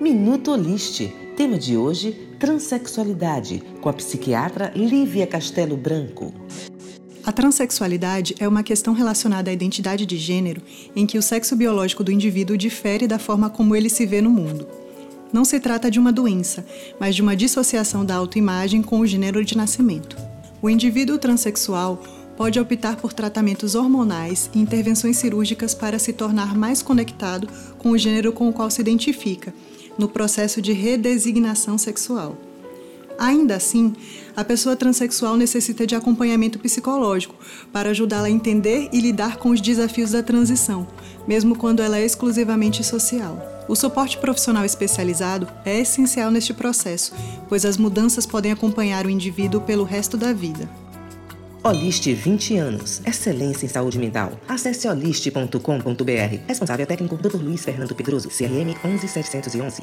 Minuto Oliste. Tema de hoje: transexualidade, com a psiquiatra Lívia Castelo Branco. A transexualidade é uma questão relacionada à identidade de gênero em que o sexo biológico do indivíduo difere da forma como ele se vê no mundo. Não se trata de uma doença, mas de uma dissociação da autoimagem com o gênero de nascimento. O indivíduo transexual pode optar por tratamentos hormonais e intervenções cirúrgicas para se tornar mais conectado com o gênero com o qual se identifica, no processo de redesignação sexual. Ainda assim, a pessoa transexual necessita de acompanhamento psicológico para ajudá-la a entender e lidar com os desafios da transição, mesmo quando ela é exclusivamente social. O suporte profissional especializado é essencial neste processo, pois as mudanças podem acompanhar o indivíduo pelo resto da vida. Oliste 20 anos. Excelência em saúde mental. Acesse oliste.com.br. Responsável técnico Dr. Luiz Fernando Pedroso, CRM 11711.